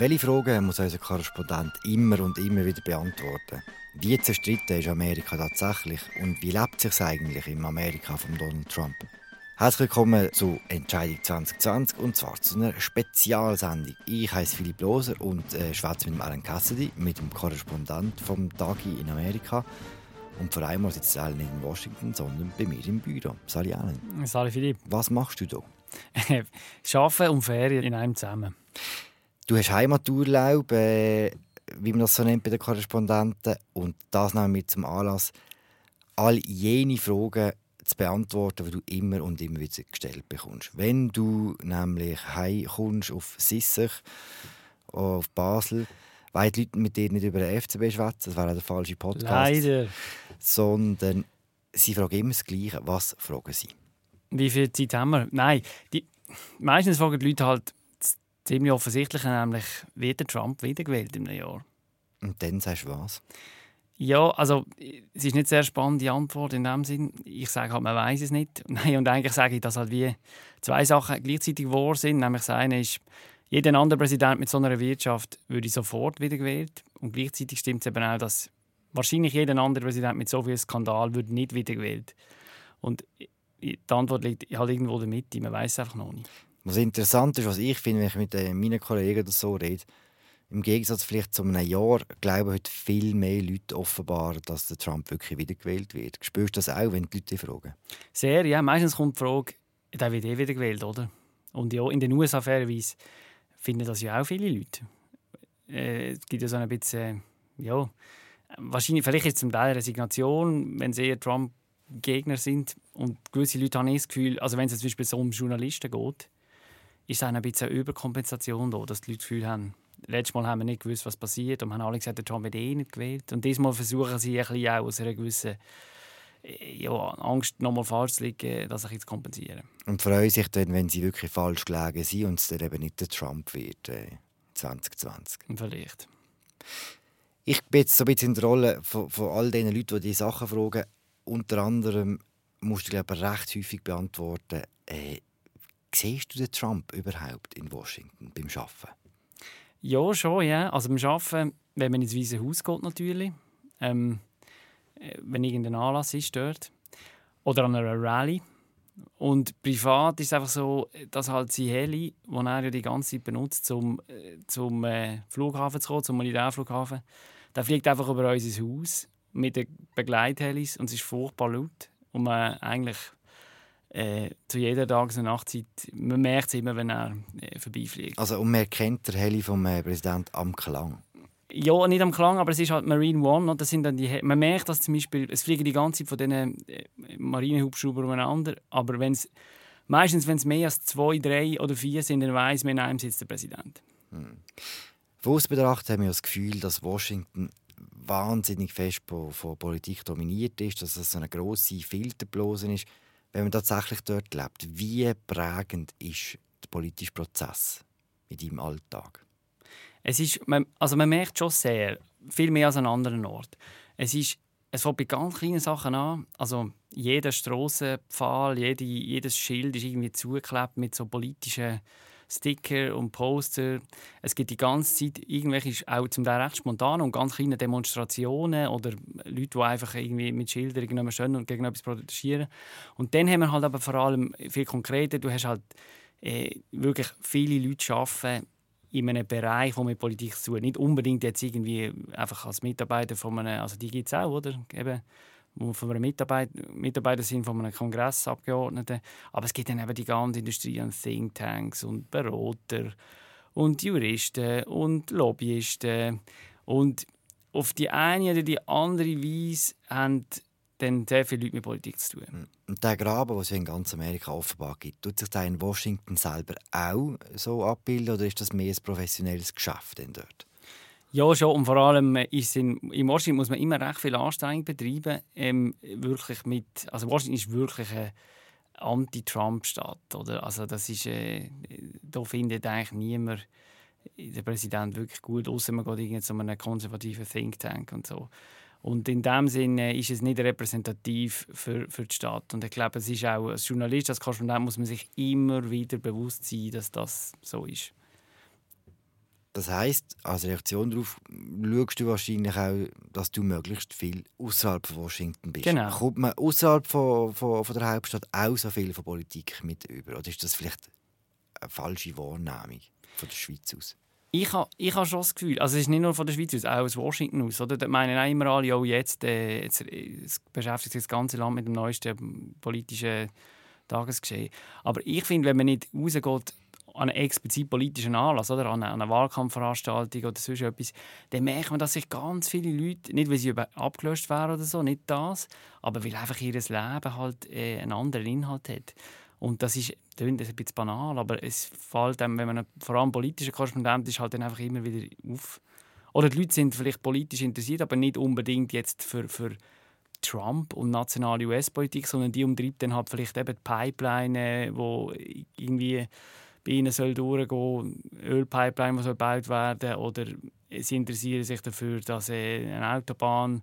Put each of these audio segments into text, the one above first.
Welche Fragen muss unser Korrespondent immer und immer wieder beantworten? Wie zerstritten ist Amerika tatsächlich und wie lebt es sich eigentlich im Amerika von Donald Trump? Herzlich willkommen zu Entscheidung 2020 und zwar zu einer Spezialsendung. Ich heiße Philipp Loser und äh, schwätze mit Alan Cassidy, mit dem Korrespondent vom Tagi in Amerika. Und vor allem sitzt Alan nicht in Washington, sondern bei mir im Büro. Sali Alan. Sali Philipp. Was machst du da? Arbeiten und Ferien in einem zusammen. Du hast Heimaturlaub, äh, wie man das so nennt bei den Korrespondenten. Und das nehmen wir zum Anlass, all jene Fragen zu beantworten, die du immer und immer wieder gestellt bekommst. Wenn du nämlich heimkommst auf Sissach, auf Basel, weil die Leute mit dir nicht über den FCB schwätzen, das wäre der falsche Podcast. Leider. Sondern sie fragen immer das Gleiche. Was fragen sie? Wie viel Zeit haben wir? Nein, die, meistens fragen die Leute halt ziemlich offensichtlich, nämlich wird der Trump wiedergewählt im Jahr. Und dann sagst du was? Ja, also es ist nicht sehr spannende Antwort in dem Sinn. Ich sage halt, man weiß es nicht. Nein, und eigentlich sage ich, dass halt wie zwei Sachen gleichzeitig wahr sind. Nämlich das eine ist, jeder andere Präsident mit so einer Wirtschaft würde sofort wiedergewählt. Und gleichzeitig stimmt es eben auch, dass wahrscheinlich jeder andere Präsident mit so viel Skandal würde nicht wiedergewählt. Und die Antwort liegt halt irgendwo in der Mitte. Man weiß es einfach noch nicht. Was interessant ist, was ich finde, wenn ich mit äh, meinen Kollegen so rede, im Gegensatz vielleicht zu einem Jahr glauben heute viel mehr Leute offenbar, dass der Trump wirklich wiedergewählt wird. Spürst du das auch, wenn die Leute fragen? Sehr, ja. Meistens kommt die Frage, der wird eh wiedergewählt, oder? Und ja, in den USA fairerweise finden das ja auch viele Leute. Äh, es gibt ja so ein bisschen, ja, wahrscheinlich, vielleicht ist es zum Teil Resignation, wenn sie eher Trump-Gegner sind. Und gewisse Leute haben das Gefühl, also wenn es zum Beispiel so um Journalisten geht, ist es ein bisschen eine Überkompensation da, dass die Leute das Gefühl haben, letztes Mal haben wir nicht gewusst, was passiert. Und wir haben alle gesagt, der Trump wird eh nicht gewählt. Und diesmal versuchen sie ein bisschen auch aus einer gewissen äh, ja, Angst, nochmal falsch zu liegen, das ein zu kompensieren. Und freuen sich dann, wenn sie wirklich falsch gelegen sind und es dann eben nicht der Trump wird äh, 2020. Vielleicht. Ich bin jetzt so ein bisschen in der Rolle von, von all den Leuten, die diese Sachen fragen. Unter anderem musst du, glaube ich, recht häufig beantworten, äh, siehst du den Trump überhaupt in Washington beim Arbeiten? Ja, schon, ja. Also beim Arbeiten, wenn man ins Weiße Haus geht natürlich, ähm, äh, wenn irgendein Anlass ist dort oder an einer Rallye. Und privat ist es einfach so, dass halt sein Heli, den er ja die ganze Zeit benutzt, um äh, zum äh, Flughafen zu kommen, zum Militärflughafen, der fliegt einfach über unser Haus mit den Begleithelis und es ist furchtbar laut. Und man eigentlich äh, zu jeder Tages- und Nachtzeit, man merkt es immer, wenn er äh, vorbeifliegt. Also und man kennt den Heli vom äh, Präsidenten am Klang? Ja, nicht am Klang, aber es ist halt Marine One. Das sind dann die, man merkt, dass zum Beispiel, es fliegen die ganze Zeit von diesen äh, Marinehubschraubern umeinander, aber wenn's, meistens, wenn es mehr als zwei, drei oder vier sind, dann weiss man, in einem sitzt der Präsident. Hm. Von uns betrachtet haben wir das Gefühl, dass Washington wahnsinnig fest von, von Politik dominiert ist, dass es so eine grosse Filterblase ist wenn man tatsächlich dort lebt, wie prägend ist der politische Prozess in deinem Alltag? Es ist, man, also man merkt schon sehr, viel mehr als an anderen Orten. Es ist es fängt bei ganz kleinen Sachen an. Also jeder Strassenpfahl, jede, jedes Schild ist irgendwie zugeklebt mit so politischen Sticker und Poster. Es gibt die ganze Zeit irgendwelche, auch zum Teil recht spontan und ganz kleine Demonstrationen oder Leute, die einfach irgendwie mit Schildern irgendjemand stehen und gegen etwas protestieren. Und dann haben wir halt aber vor allem viel konkreter, du hast halt äh, wirklich viele Leute arbeiten in einem Bereich, wo mit Politik zu tun Nicht unbedingt jetzt irgendwie einfach als Mitarbeiter von einem, also die gibt es auch, oder? Eben, von einem Mitarbeiter, Mitarbeiter sind von einem Kongressabgeordneten. Aber es gibt dann eben die ganze Industrie an Thinktanks und Berater und Juristen und Lobbyisten. Und auf die eine oder die andere Weise haben dann sehr viele Leute mit Politik zu tun. Hm. Und der Graben, den es in ganz Amerika offenbar gibt, tut sich da in Washington selber auch so abbilden oder ist das mehr ein professionelles Geschäft dort? Ja, schon. Und vor allem ist in, in Washington muss man immer recht viel Anstrengung betreiben. Ähm, wirklich mit, also Washington ist wirklich eine Anti-Trump-Stadt. Also das ist, äh, da findet eigentlich niemand der Präsident wirklich gut, außer man geht in so einen konservativen Think Tank und so. Und in dem Sinne ist es nicht repräsentativ für, für die Stadt. Und ich glaube, es ist auch als Journalist, als Korrespondent muss man sich immer wieder bewusst sein, dass das so ist. Das heißt, als Reaktion darauf schaust du wahrscheinlich auch, dass du möglichst viel außerhalb von Washington bist. Genau. Kommt man außerhalb von, von, von, der Hauptstadt auch so viel von Politik mit über? Oder ist das vielleicht eine falsche Wahrnehmung von der Schweiz aus? Ich habe ich ha schon das Gefühl, also es ist nicht nur von der Schweiz aus, auch aus Washington aus. Oder? Da meinen auch immer alle, oh, jetzt, äh, jetzt äh, beschäftigt sich das ganze Land mit dem neuesten politischen Tagesgeschehen. Aber ich finde, wenn man nicht rausgeht an einen explizit politischen Anlass, oder an eine, Wahlkampfveranstaltung oder sonst etwas, dann merkt man, dass sich ganz viele Leute, nicht weil sie abgelöscht wären oder so, nicht das, aber weil einfach ihr Leben halt äh, einen anderen Inhalt hat. Und das ist, klingt ein bisschen banal, aber es fällt einem, wenn man vor allem politischer Korrespondent ist, halt dann einfach immer wieder auf. Oder die Leute sind vielleicht politisch interessiert, aber nicht unbedingt jetzt für, für Trump und nationale US-Politik, sondern die umtreibt dann halt vielleicht eben die Pipeline, wo irgendwie bei ihnen soll durchgehen, Ölpipeline, die soll gebaut werden oder sie interessieren sich dafür, dass äh, eine Autobahn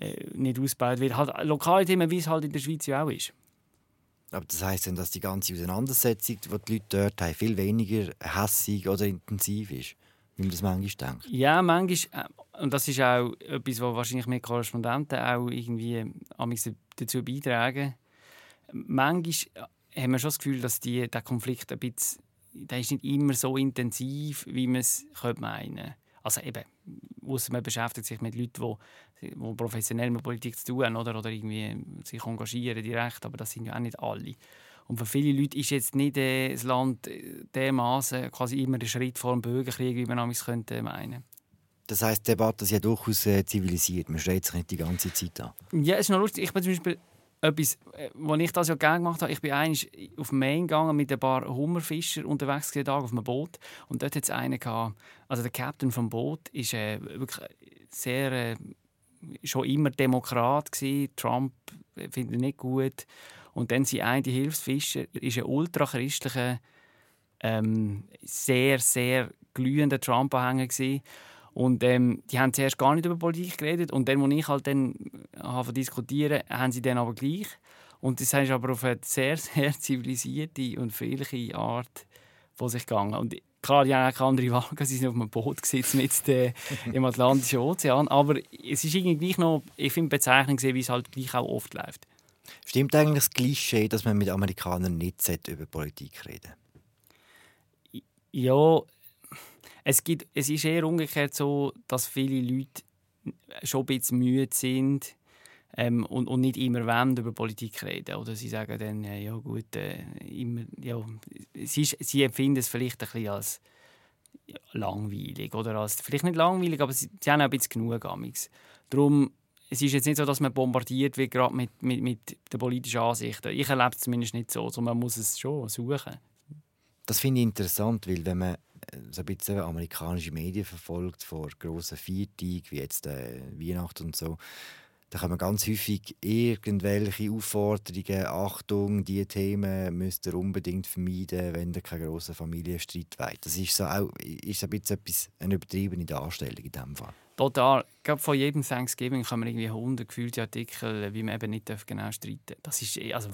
äh, nicht ausgebaut wird. Halt lokale Themen, wie es halt in der Schweiz ja auch ist. Aber das heisst dann, dass die ganze Auseinandersetzung, die die Leute dort haben, viel weniger hässig oder intensiv ist, wie man das manchmal denkt? Ja, manchmal. Äh, und das ist auch etwas, was wahrscheinlich mehr Korrespondenten auch irgendwie dazu beitragen. Manchmal haben wir schon das Gefühl, dass die, der Konflikt ein bisschen der ist nicht immer so intensiv, wie man es meinen könnte. Also eben, ausser man beschäftigt sich mit Leuten, die, die professionell mit Politik zu tun haben oder, oder irgendwie sich engagieren direkt, aber das sind ja auch nicht alle. Und für viele Leute ist jetzt nicht äh, das Land äh, dermaßen quasi immer der Schritt vor dem Bürgerkrieg, wie man es könnte meinen. Das heisst, die Debatte ist ja durchaus äh, zivilisiert. Man steht sich nicht die ganze Zeit an. Ja, es ist noch lustig. Ich bin zum Beispiel etwas, was ich das ja gerne gemacht habe, ich bin eigentlich auf Main gegangen mit ein paar Hummerfischer unterwegs gewesen, auf einem Boot. Und dort hat es einen gehabt, also der Captain vom Boot ist äh, wirklich sehr äh, schon immer Demokrat gewesen. Trump äh, findet er nicht gut. Und dann sie ein die Hilfsfischer ist ein ultrachristlicher ähm, sehr sehr glühender Trump-Anhänger und ähm, die haben zuerst gar nicht über Politik geredet und dann, als ich halt dann habe diskutieren, haben sie dann aber gleich. Und das ist aber auf eine sehr, sehr zivilisierte und friedliche Art von sich gegangen. Und klar, die haben auch andere Wagen, sie sind auf einem Boot gesetzt mit äh, im Atlantischen Ozean. Aber es ist irgendwie noch, ich finde Bezeichnung wie es halt gleich auch oft läuft. Stimmt eigentlich das Klischee, dass man mit Amerikanern nicht über Politik reden Ja, es, gibt, es ist eher umgekehrt so, dass viele Leute schon ein bisschen müde sind ähm, und, und nicht immer wollen über Politik reden. Oder sie sagen dann, ja, gut, äh, immer, ja, sie, sie empfinden es vielleicht ein bisschen als langweilig. Oder als, vielleicht nicht langweilig, aber sie, sie haben auch ein bisschen genug Amigs. Darum, es ist jetzt nicht so, dass man bombardiert wird gerade mit, mit, mit den politischen Ansichten. Ich erlebe es zumindest nicht so, sondern man muss es schon suchen. Das finde ich interessant, weil wenn man so ein bisschen amerikanische Medien verfolgt vor grossen Feiertagen, wie jetzt äh, Weihnachten und so, da kommen ganz häufig irgendwelche Aufforderungen, Achtung, diese Themen müsst ihr unbedingt vermeiden, wenn ihr keinen grossen Familienstreit wollt. Das ist so auch ist ein bisschen etwas, eine übertriebene Darstellung in diesem Fall. Total. Glaube, von jedem Thanksgiving kommen irgendwie 100 gefühlte Artikel, wie man eben nicht genau streiten darf. Das ist, also,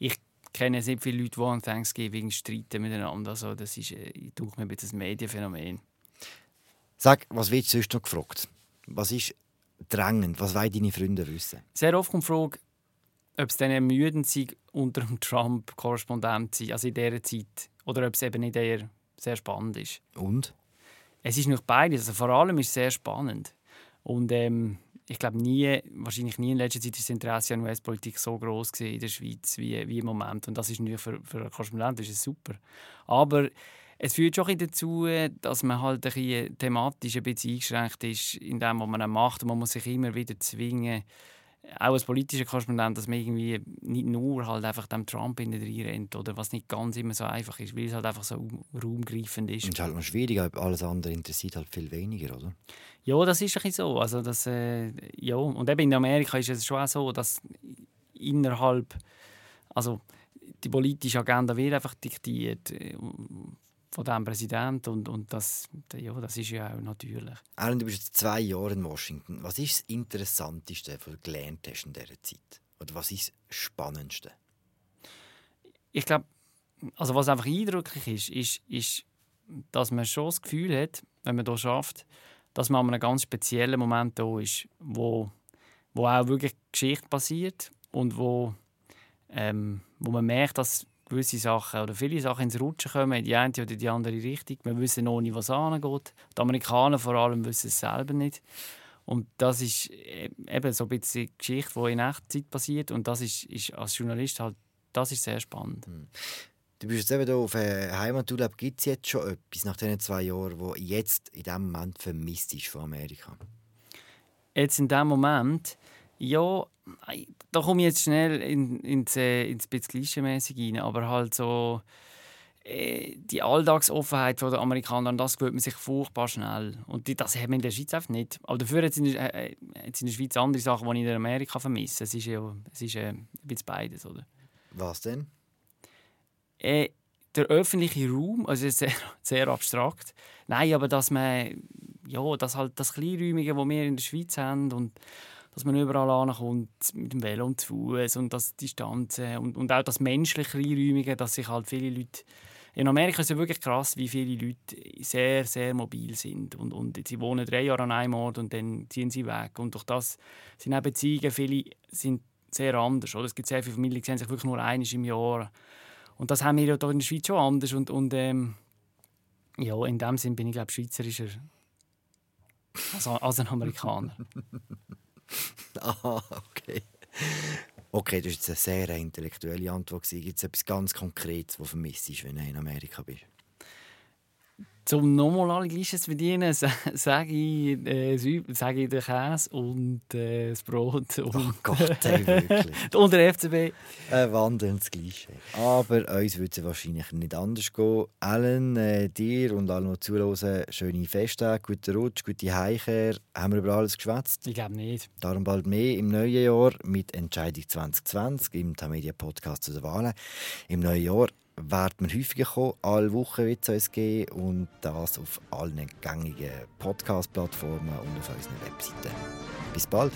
ich kenne sehr viele Leute, die an Thanksgiving streiten miteinander. Also das ist, äh, ich mir, ein Medienphänomen. Sag, was wird sonst noch gefragt? Was ist drängend? Was wollen deine Freunde wissen? Sehr oft kommt die Frage, ob es dann ermüdend sei, unter dem Trump Korrespondent zu sein, also in dieser Zeit. Oder ob es eben nicht eher sehr spannend ist. Und? Es ist nicht beides. Also vor allem ist es sehr spannend. Und ähm, ich glaube nie, wahrscheinlich nie in letzter Zeit ist das Interesse an US-Politik so groß in der Schweiz wie, wie im Moment. Und das ist natürlich für, für einen Korrespondent ist super. Aber es führt schon dazu, dass man halt ein bisschen thematisch ein bisschen eingeschränkt ist in dem, was man macht. Und man muss sich immer wieder zwingen, auch als politischer Korrespondent, dass man irgendwie nicht nur halt einfach dem Trump in den rennt oder was nicht ganz immer so einfach ist, weil es halt einfach so raumgreifend ist. Und es ist halt noch schwierig, alles andere interessiert halt viel weniger, oder? Ja, das ist ein bisschen so. Also das, äh, ja. Und eben in Amerika ist es schon auch so, dass innerhalb, also die politische Agenda wird einfach diktiert äh, von dem Präsidenten und, und das, ja, das ist ja auch natürlich. Alan, du bist jetzt zwei Jahre in Washington. Was ist das Interessanteste, was du gelernt hast in dieser Zeit? Oder was ist das Spannendste? Ich glaube, also was einfach eindrücklich ist, ist, ist, dass man schon das Gefühl hat, wenn man hier schafft, dass man an einem ganz speziellen Moment da ist, wo, wo auch wirklich Geschichte passiert und wo, ähm, wo man merkt, dass gewisse Sachen oder viele Sachen ins Rutschen kommen, in die eine oder die andere Richtung. Wir wissen noch nicht, was angeht. Die Amerikaner vor allem wissen es selber nicht. Und das ist e-, eben so ein bisschen Geschichte, die in Echtzeit passiert. Und das ist, ist als Journalist halt, das ist sehr spannend. Hm. Du bist jetzt eben hier auf Heimaturlaub. Gibt es jetzt schon etwas nach diesen zwei Jahren, wo jetzt in diesem Moment vermisst ist von Amerika? Jetzt in diesem Moment, ja, da komme ich jetzt schnell in, ins, äh, ins bisschen klischeemäßig rein, aber halt so äh, die Alltagsoffenheit der Amerikaner, das gewöhnt man sich furchtbar schnell. Und die, das haben wir in der Schweiz einfach nicht. Aber dafür hat es in, äh, in der Schweiz andere Sachen, die ich in Amerika vermisse. Es ist ja es ist, äh, ein bisschen beides, oder? Was denn? Äh, der öffentliche Raum, also sehr, sehr abstrakt. Nein, aber dass man, ja, das halt das Kleinräumige, das wir in der Schweiz haben und dass man überall ankommt mit dem Velo und zu Fuß und das Distanzen und, und auch das menschliche Kleinräumige, dass sich halt viele Leute in Amerika ist ja wirklich krass, wie viele Leute sehr, sehr mobil sind. Und, und sie wohnen drei Jahre an einem Ort und dann ziehen sie weg. Und durch das sind auch Beziehungen, viele sind sehr anders. Oder? Es gibt sehr viele Familien, die sehen sich wirklich nur einmal im Jahr. Und das haben wir ja hier in der Schweiz schon anders. Und, und ähm, ja, in dem Sinn bin ich, glaube schweizerischer als, als ein Amerikaner. ah, okay. Okay, das war eine sehr intellektuelle Antwort. Gibt es etwas ganz Konkretes, das vermisst ist, wenn du in Amerika bist? Zum nochmal alle Gleiches verdienen, sage ich, äh, sage ich den Käse und äh, das Brot. Und, oh Gott, ey, wirklich. und der FCB. Ein wandelndes Gleiche. Aber uns würde es wahrscheinlich nicht anders gehen. Allen, äh, dir und allen, die zuhören, schöne Feste, guten Rutsch, gute Heimkehr. Haben wir über alles geschwätzt? Ich glaube nicht. Darum bald mehr im neuen Jahr mit Entscheidung 2020 im Tamedia Podcast zu den Wahlen. Im neuen Jahr werden wir häufiger kommen. Alle Wochen wird es uns geben und das auf allen gängigen Podcast-Plattformen und auf unseren Webseiten. Bis bald!